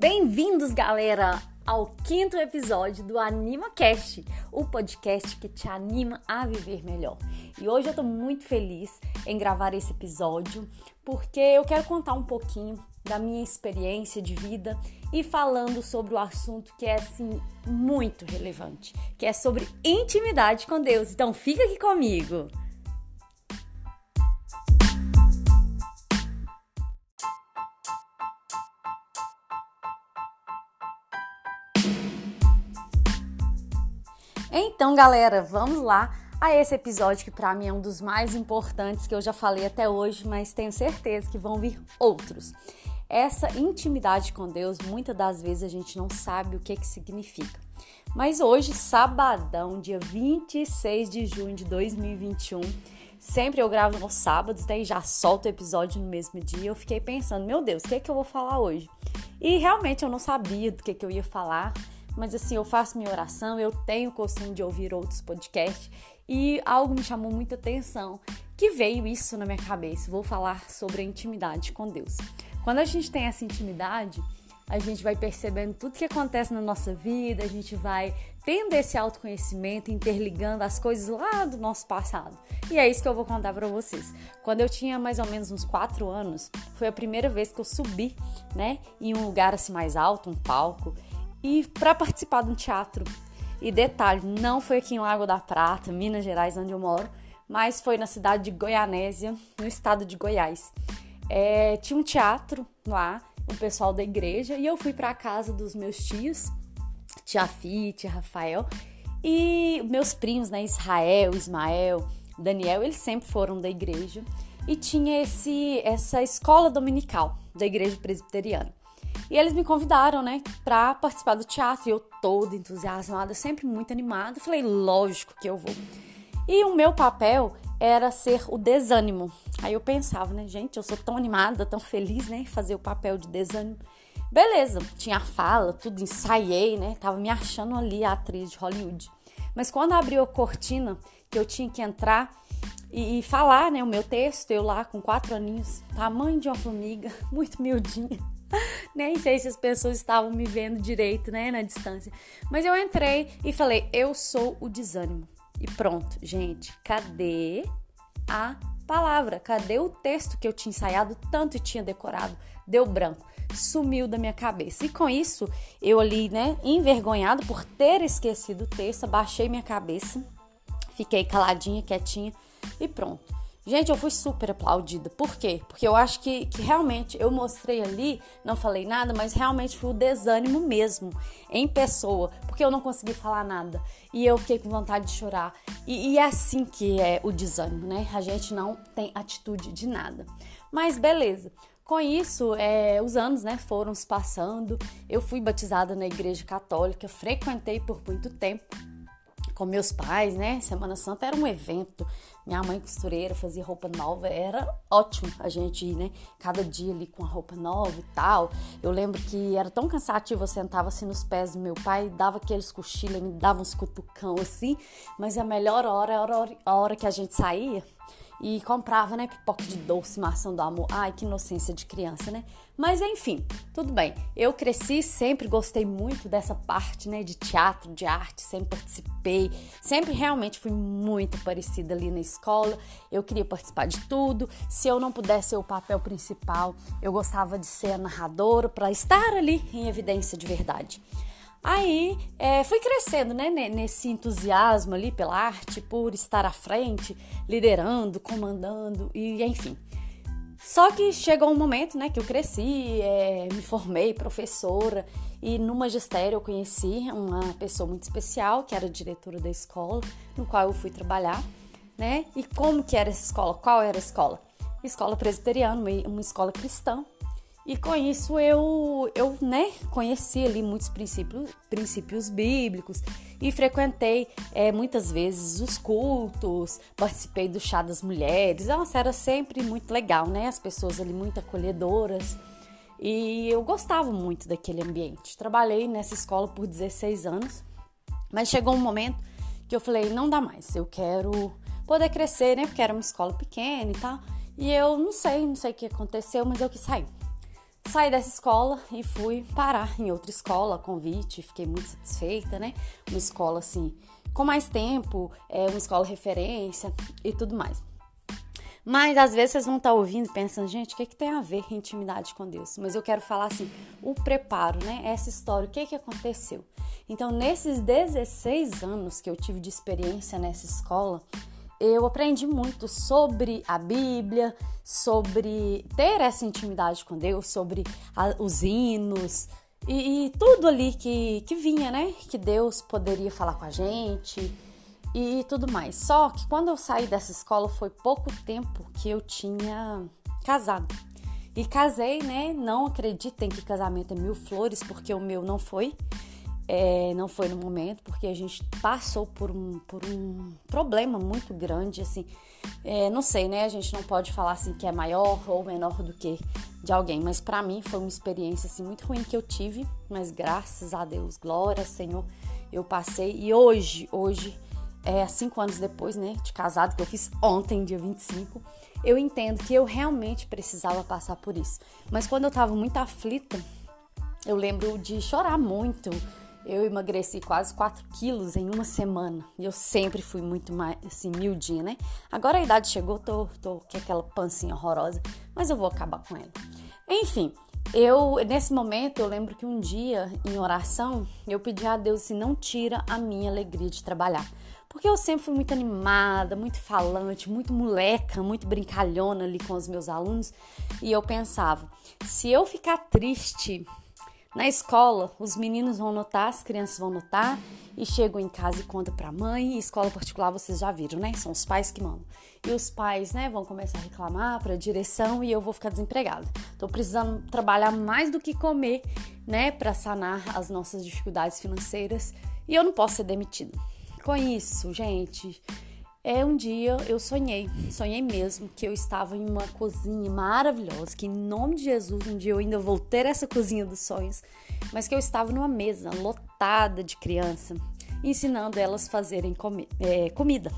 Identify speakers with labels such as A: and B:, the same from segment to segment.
A: Bem-vindos, galera, ao quinto episódio do Anima Cast, o podcast que te anima a viver melhor. E hoje eu tô muito feliz em gravar esse episódio porque eu quero contar um pouquinho da minha experiência de vida e falando sobre o assunto que é assim muito relevante, que é sobre intimidade com Deus. Então fica aqui comigo. Então, galera, vamos lá a esse episódio que para mim é um dos mais importantes que eu já falei até hoje, mas tenho certeza que vão vir outros. Essa intimidade com Deus, muitas das vezes a gente não sabe o que que significa. Mas hoje, sabadão, dia 26 de junho de 2021, sempre eu gravo nos sábados, daí já solto o episódio no mesmo dia. Eu fiquei pensando, meu Deus, o que é que eu vou falar hoje? E realmente eu não sabia do que, que eu ia falar mas assim, eu faço minha oração, eu tenho o costume de ouvir outros podcasts e algo me chamou muita atenção, que veio isso na minha cabeça. Vou falar sobre a intimidade com Deus. Quando a gente tem essa intimidade, a gente vai percebendo tudo que acontece na nossa vida, a gente vai tendo esse autoconhecimento, interligando as coisas lá do nosso passado. E é isso que eu vou contar para vocês. Quando eu tinha mais ou menos uns 4 anos, foi a primeira vez que eu subi, né, em um lugar assim mais alto, um palco, e para participar de um teatro. E detalhe, não foi aqui em Lago da Prata, Minas Gerais, onde eu moro, mas foi na cidade de Goianésia, no estado de Goiás. É, tinha um teatro lá, o pessoal da igreja, e eu fui para a casa dos meus tios, tia Fi, tia Rafael, e meus primos, né, Israel, Ismael, Daniel, eles sempre foram da igreja, e tinha esse essa escola dominical da igreja presbiteriana. E eles me convidaram, né, para participar do teatro. E eu toda entusiasmada, sempre muito animada. Falei, lógico que eu vou. E o meu papel era ser o desânimo. Aí eu pensava, né, gente, eu sou tão animada, tão feliz, né, fazer o papel de desânimo. Beleza, tinha a fala, tudo ensaiei, né, tava me achando ali a atriz de Hollywood. Mas quando abriu a cortina, que eu tinha que entrar e, e falar, né, o meu texto, eu lá com quatro aninhos, tamanho de uma formiga, muito miudinha. Nem sei se as pessoas estavam me vendo direito, né, na distância. Mas eu entrei e falei: eu sou o desânimo. E pronto, gente, cadê a palavra? Cadê o texto que eu tinha ensaiado tanto e tinha decorado? Deu branco, sumiu da minha cabeça. E com isso, eu ali, né, envergonhado por ter esquecido o texto, baixei minha cabeça, fiquei caladinha, quietinha e pronto. Gente, eu fui super aplaudida. Por quê? Porque eu acho que, que realmente eu mostrei ali, não falei nada, mas realmente foi o desânimo mesmo, em pessoa, porque eu não consegui falar nada. E eu fiquei com vontade de chorar. E, e é assim que é o desânimo, né? A gente não tem atitude de nada. Mas beleza. Com isso, é, os anos né, foram se passando. Eu fui batizada na igreja católica, frequentei por muito tempo com meus pais, né? Semana Santa era um evento. Minha mãe costureira fazia roupa nova, era ótimo a gente ir, né? Cada dia ali com a roupa nova e tal. Eu lembro que era tão cansativo, eu sentava assim nos pés do meu pai, dava aqueles cochilos, me dava uns cutucão assim, mas a melhor hora era a hora que a gente saía e comprava, né, pipoca de doce, maçã do amor. Ai, que inocência de criança, né? Mas enfim, tudo bem. Eu cresci, sempre gostei muito dessa parte, né, de teatro, de arte, sempre participei, sempre realmente fui muito parecida ali na escola. Eu queria participar de tudo. Se eu não pudesse ser o papel principal, eu gostava de ser a narradora para estar ali em evidência de verdade. Aí é, fui crescendo, né, nesse entusiasmo ali pela arte, por estar à frente, liderando, comandando e enfim. Só que chegou um momento, né, que eu cresci, é, me formei professora e no magistério eu conheci uma pessoa muito especial que era diretora da escola, no qual eu fui trabalhar, né? E como que era essa escola? Qual era a escola? Escola presbiteriana, uma escola cristã, e com isso eu, eu né, conheci ali muitos princípios, princípios bíblicos e frequentei é, muitas vezes os cultos, participei do chá das mulheres. Nossa, era sempre muito legal, né? As pessoas ali muito acolhedoras. E eu gostava muito daquele ambiente. Trabalhei nessa escola por 16 anos, mas chegou um momento que eu falei: não dá mais, eu quero poder crescer, né? Porque era uma escola pequena e tal. E eu não sei, não sei o que aconteceu, mas eu quis sair. Saí dessa escola e fui parar em outra escola, convite, fiquei muito satisfeita, né? Uma escola assim, com mais tempo, é uma escola referência e tudo mais. Mas às vezes vocês vão estar ouvindo e pensando, gente, o que, que tem a ver intimidade com Deus? Mas eu quero falar assim, o preparo, né? Essa história, o que, que aconteceu? Então, nesses 16 anos que eu tive de experiência nessa escola, eu aprendi muito sobre a Bíblia, sobre ter essa intimidade com Deus, sobre a, os hinos e, e, tudo ali que, que vinha, né? Que Deus poderia falar com a gente e tudo mais. Só que quando eu saí dessa escola foi pouco tempo que eu tinha casado. E casei, né? Não acreditem que casamento é mil flores, porque o meu não foi. É, não foi no momento, porque a gente passou por um, por um problema muito grande, assim. É, não sei, né? A gente não pode falar assim que é maior ou menor do que de alguém, mas para mim foi uma experiência assim muito ruim que eu tive, mas graças a Deus, glória Senhor, eu passei e hoje, hoje é cinco anos depois, né, de casado que eu fiz ontem, dia 25, eu entendo que eu realmente precisava passar por isso. Mas quando eu tava muito aflita, eu lembro de chorar muito, eu emagreci quase 4 quilos em uma semana. E eu sempre fui muito mais, assim, miudinha, né? Agora a idade chegou, tô, tô com aquela pancinha horrorosa, mas eu vou acabar com ela. Enfim, eu, nesse momento, eu lembro que um dia, em oração, eu pedi a Deus se não tira a minha alegria de trabalhar. Porque eu sempre fui muito animada, muito falante, muito moleca, muito brincalhona ali com os meus alunos. E eu pensava, se eu ficar triste na escola, os meninos vão notar, as crianças vão notar e chegam em casa e contam para a mãe. E escola particular vocês já viram, né? São os pais que mandam. E os pais, né, vão começar a reclamar para a direção e eu vou ficar desempregada. Tô precisando trabalhar mais do que comer, né, para sanar as nossas dificuldades financeiras e eu não posso ser demitida. Com isso, gente, é um dia eu sonhei, sonhei mesmo que eu estava em uma cozinha maravilhosa, que em nome de Jesus um dia eu ainda vou ter essa cozinha dos sonhos, mas que eu estava numa mesa lotada de criança, ensinando elas a fazerem comi é, comida,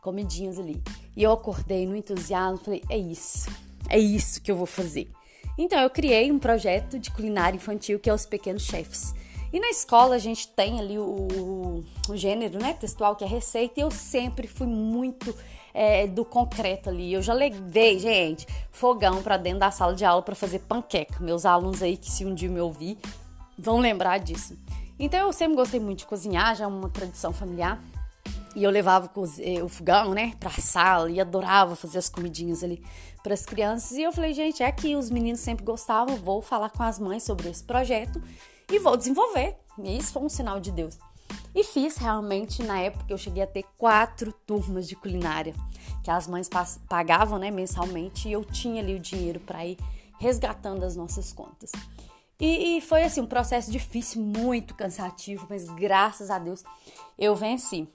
A: comidinhas ali. E eu acordei no entusiasmo, falei, é isso, é isso que eu vou fazer. Então eu criei um projeto de culinária infantil que é os Pequenos Chefs. E na escola a gente tem ali o, o gênero né, textual, que é receita, e eu sempre fui muito é, do concreto ali. Eu já levei, gente, fogão para dentro da sala de aula para fazer panqueca. Meus alunos aí que se um dia me ouvir vão lembrar disso. Então eu sempre gostei muito de cozinhar, já é uma tradição familiar. E eu levava o fogão, né, pra sala e adorava fazer as comidinhas ali para as crianças. E eu falei, gente, é que os meninos sempre gostavam, vou falar com as mães sobre esse projeto e vou desenvolver. E isso foi um sinal de Deus. E fiz realmente, na época, eu cheguei a ter quatro turmas de culinária, que as mães pagavam né, mensalmente e eu tinha ali o dinheiro para ir resgatando as nossas contas. E, e, foi assim, um processo difícil, muito cansativo, mas graças a Deus eu venci.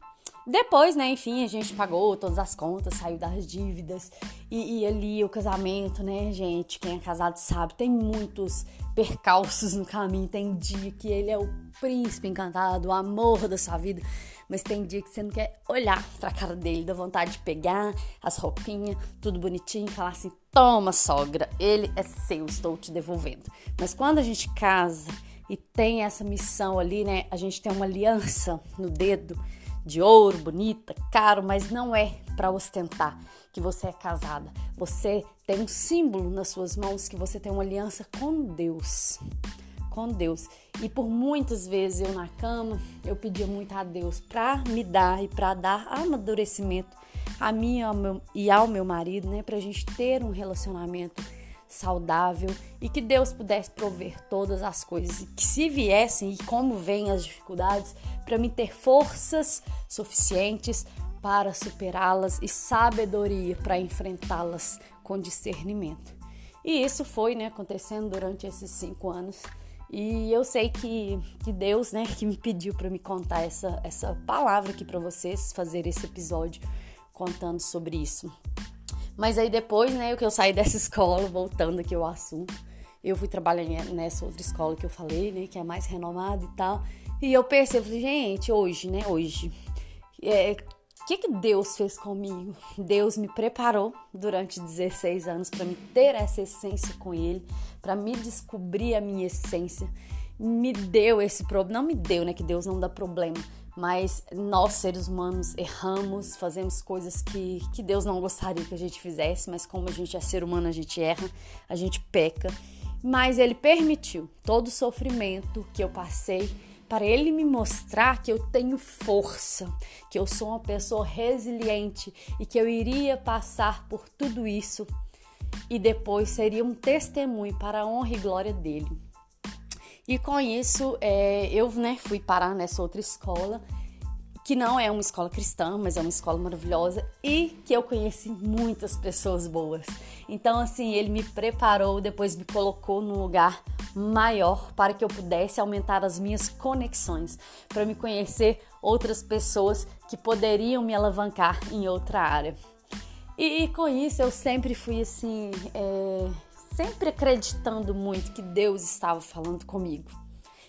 A: Depois, né, enfim, a gente pagou todas as contas, saiu das dívidas e, e, ali o casamento, né, gente? Quem é casado sabe, tem muitos percalços no caminho. Tem dia que ele é o príncipe encantado, o amor da sua vida, mas tem dia que você não quer olhar pra cara dele, dá vontade de pegar as roupinhas, tudo bonitinho, e falar assim: toma, sogra, ele é seu, estou te devolvendo. Mas quando a gente casa e tem essa missão ali, né, a gente tem uma aliança no dedo de ouro, bonita, caro, mas não é para ostentar que você é casada. Você tem um símbolo nas suas mãos que você tem uma aliança com Deus. Com Deus. E por muitas vezes eu na cama, eu pedia muito a Deus para me dar e para dar amadurecimento a mim e ao meu marido, né, pra gente ter um relacionamento saudável e que Deus pudesse prover todas as coisas e que se viessem e como vêm as dificuldades, para mim ter forças suficientes para superá-las e sabedoria para enfrentá-las com discernimento. E isso foi né, acontecendo durante esses cinco anos. E eu sei que, que Deus, né, que me pediu para me contar essa, essa palavra aqui para vocês, fazer esse episódio contando sobre isso. Mas aí depois, né, que eu saí dessa escola, voltando aqui ao assunto, eu fui trabalhar nessa outra escola que eu falei, né, que é mais renomada e tal. E eu percebo, gente, hoje, né, hoje, é, que, que Deus fez comigo? Deus me preparou durante 16 anos para me ter essa essência com Ele, para me descobrir a minha essência. Me deu esse problema, não me deu, né? Que Deus não dá problema, mas nós seres humanos erramos, fazemos coisas que, que Deus não gostaria que a gente fizesse, mas como a gente é ser humano, a gente erra, a gente peca. Mas Ele permitiu todo o sofrimento que eu passei para ele me mostrar que eu tenho força, que eu sou uma pessoa resiliente e que eu iria passar por tudo isso e depois seria um testemunho para a honra e glória dele. E com isso, é, eu né, fui parar nessa outra escola que não é uma escola cristã, mas é uma escola maravilhosa e que eu conheci muitas pessoas boas. Então, assim, ele me preparou, depois me colocou num lugar maior para que eu pudesse aumentar as minhas conexões, para me conhecer outras pessoas que poderiam me alavancar em outra área. E, e com isso eu sempre fui assim, é, sempre acreditando muito que Deus estava falando comigo.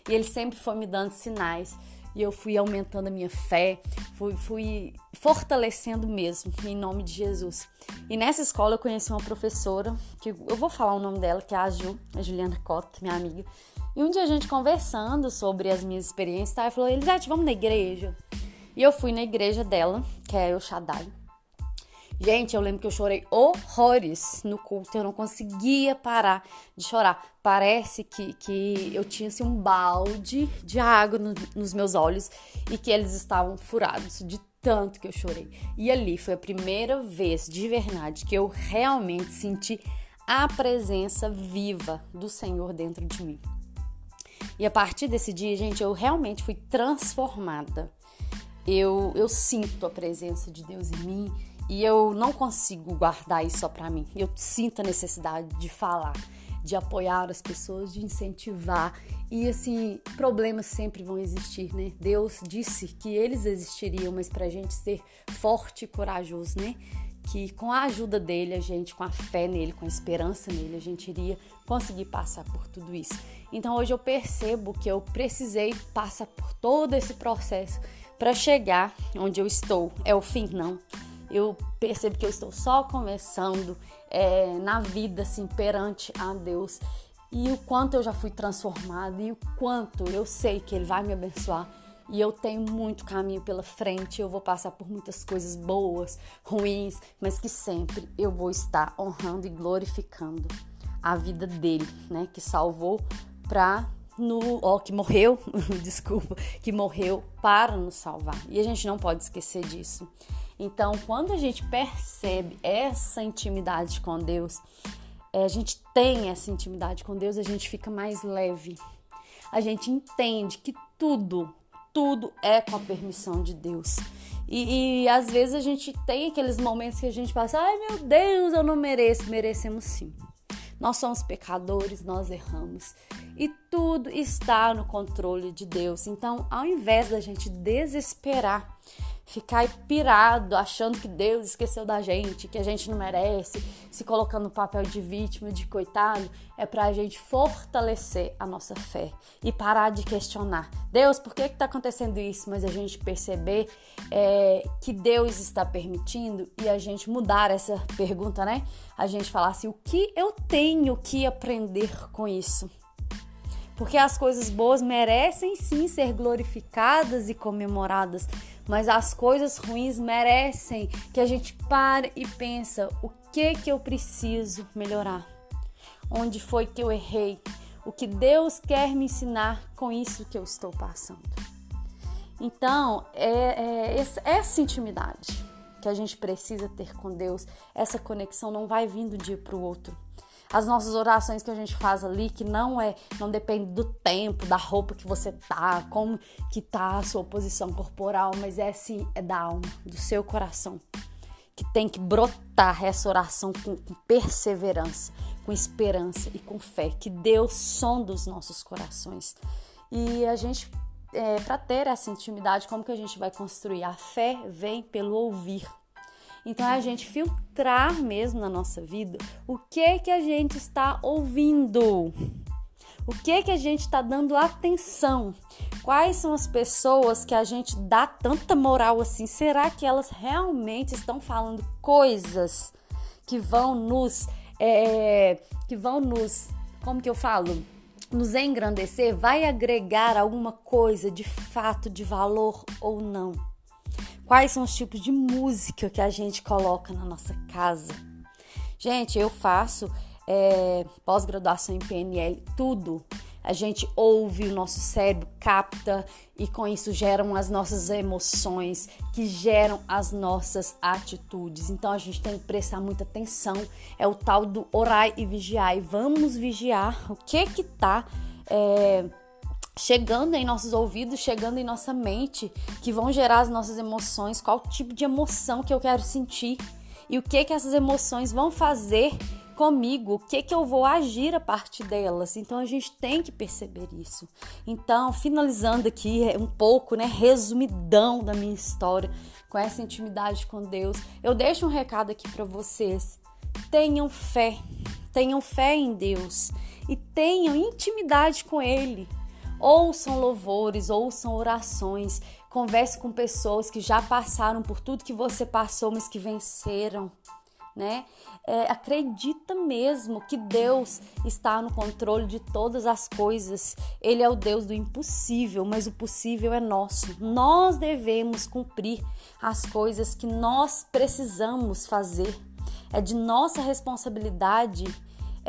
A: E ele sempre foi me dando sinais e eu fui aumentando a minha fé, fui, fui fortalecendo mesmo, em nome de Jesus. E nessa escola eu conheci uma professora, que eu vou falar o nome dela, que é a Ju, a Juliana Cota, minha amiga. E um dia a gente conversando sobre as minhas experiências, tá? ela falou, Elisete, vamos na igreja? E eu fui na igreja dela, que é o Shaddai. Gente, eu lembro que eu chorei horrores no culto, eu não conseguia parar de chorar. Parece que, que eu tinha assim, um balde de água no, nos meus olhos e que eles estavam furados de tanto que eu chorei. E ali foi a primeira vez de verdade que eu realmente senti a presença viva do Senhor dentro de mim. E a partir desse dia, gente, eu realmente fui transformada. Eu, eu sinto a presença de Deus em mim e eu não consigo guardar isso só para mim. Eu sinto a necessidade de falar, de apoiar as pessoas, de incentivar. E assim, problemas sempre vão existir, né? Deus disse que eles existiriam, mas pra gente ser forte e corajoso, né? Que com a ajuda dele, a gente, com a fé nele, com a esperança nele, a gente iria conseguir passar por tudo isso. Então hoje eu percebo que eu precisei passar por todo esse processo para chegar onde eu estou. É o fim, não eu percebo que eu estou só começando é, na vida, assim, perante a Deus. E o quanto eu já fui transformada e o quanto eu sei que Ele vai me abençoar. E eu tenho muito caminho pela frente, eu vou passar por muitas coisas boas, ruins, mas que sempre eu vou estar honrando e glorificando a vida dele, né? Que salvou para no, ó, que morreu, desculpa, que morreu para nos salvar. E a gente não pode esquecer disso. Então, quando a gente percebe essa intimidade com Deus, é, a gente tem essa intimidade com Deus, a gente fica mais leve. A gente entende que tudo, tudo é com a permissão de Deus. E, e, às vezes a gente tem aqueles momentos que a gente passa, ai meu Deus, eu não mereço. Merecemos sim. Nós somos pecadores, nós erramos. E tudo está no controle de Deus. Então, ao invés da gente desesperar, ficar pirado, achando que Deus esqueceu da gente, que a gente não merece, se colocando no papel de vítima, de coitado, é para a gente fortalecer a nossa fé e parar de questionar. Deus, por que está acontecendo isso? Mas a gente perceber é, que Deus está permitindo e a gente mudar essa pergunta, né? A gente falar assim: o que eu tenho que aprender com isso? Porque as coisas boas merecem sim ser glorificadas e comemoradas, mas as coisas ruins merecem que a gente pare e pensa o que que eu preciso melhorar, onde foi que eu errei, o que Deus quer me ensinar com isso que eu estou passando. Então, é, é essa intimidade que a gente precisa ter com Deus, essa conexão não vai de um dia para o outro as nossas orações que a gente faz ali, que não é, não depende do tempo, da roupa que você tá, como que tá a sua posição corporal, mas é assim, é da alma, do seu coração. Que tem que brotar essa oração com, com perseverança, com esperança e com fé, que Deus sonda os nossos corações. E a gente, é, para ter essa intimidade, como que a gente vai construir? A fé vem pelo ouvir. Então é a gente filtrar mesmo na nossa vida o que que a gente está ouvindo. O que que a gente está dando atenção? Quais são as pessoas que a gente dá tanta moral assim? Será que elas realmente estão falando coisas que vão nos. É, que vão nos. Como que eu falo? Nos engrandecer? Vai agregar alguma coisa de fato de valor ou não? Quais são os tipos de música que a gente coloca na nossa casa? Gente, eu faço é, pós-graduação em PNL, tudo a gente ouve, o nosso cérebro capta e com isso geram as nossas emoções, que geram as nossas atitudes. Então a gente tem que prestar muita atenção. É o tal do orai e vigiar. E vamos vigiar o que que tá é, chegando em nossos ouvidos, chegando em nossa mente, que vão gerar as nossas emoções, qual tipo de emoção que eu quero sentir e o que que essas emoções vão fazer comigo, o que que eu vou agir a partir delas. Então a gente tem que perceber isso. Então, finalizando aqui é um pouco, né, resumidão da minha história com essa intimidade com Deus, eu deixo um recado aqui para vocês. Tenham fé. Tenham fé em Deus e tenham intimidade com ele. Ouçam louvores, ouçam orações, converse com pessoas que já passaram por tudo que você passou, mas que venceram né? É, acredita mesmo que Deus está no controle de todas as coisas. Ele é o Deus do impossível, mas o possível é nosso. Nós devemos cumprir as coisas que nós precisamos fazer. É de nossa responsabilidade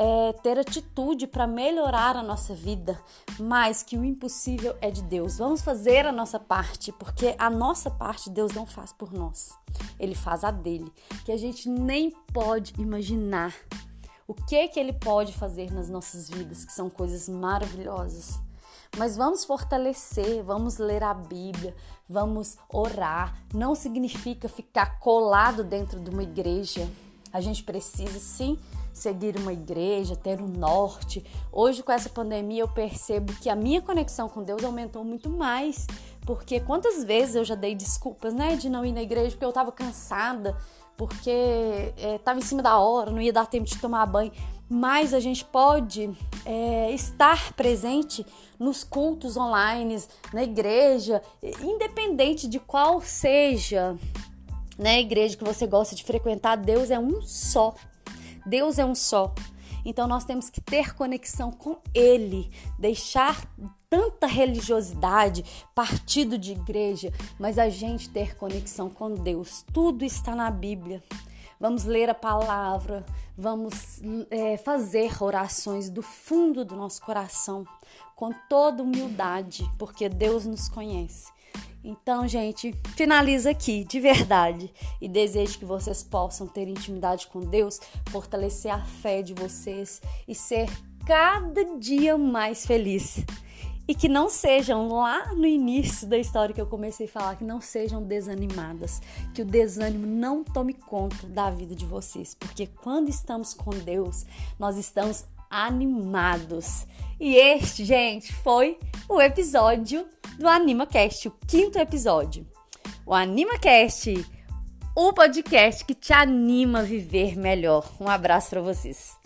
A: é, ter atitude para melhorar a nossa vida, mas que o impossível é de Deus. Vamos fazer a nossa parte, porque a nossa parte Deus não faz por nós, Ele faz a dele, que a gente nem pode imaginar o que que Ele pode fazer nas nossas vidas, que são coisas maravilhosas. Mas vamos fortalecer, vamos ler a Bíblia, vamos orar. Não significa ficar colado dentro de uma igreja. A gente precisa sim seguir uma igreja, ter um norte. Hoje, com essa pandemia, eu percebo que a minha conexão com Deus aumentou muito mais. Porque quantas vezes eu já dei desculpas, né, de não ir na igreja porque eu tava cansada, porque é, tava em cima da hora, não ia dar tempo de tomar banho. Mas a gente pode é, estar presente nos cultos online, na igreja, independente de qual seja né, igreja que você gosta de frequentar, Deus é um só. Deus é um só. Então nós temos que ter conexão com Ele, deixar tanta religiosidade, partido de igreja, mas a gente ter conexão com Deus. Tudo está na Bíblia. Vamos ler a palavra, vamos é, fazer orações do fundo do nosso coração, com toda humildade, porque Deus nos conhece. Então, gente, finaliza aqui, de verdade. E desejo que vocês possam ter intimidade com Deus, fortalecer a fé de vocês e ser cada dia mais feliz. E que não sejam lá no início da história que eu comecei a falar, que não sejam desanimadas, que o desânimo não tome conta da vida de vocês, porque quando estamos com Deus, nós estamos animados. E este, gente, foi o episódio do AnimaCast, o quinto episódio. O AnimaCast, o podcast que te anima a viver melhor. Um abraço para vocês.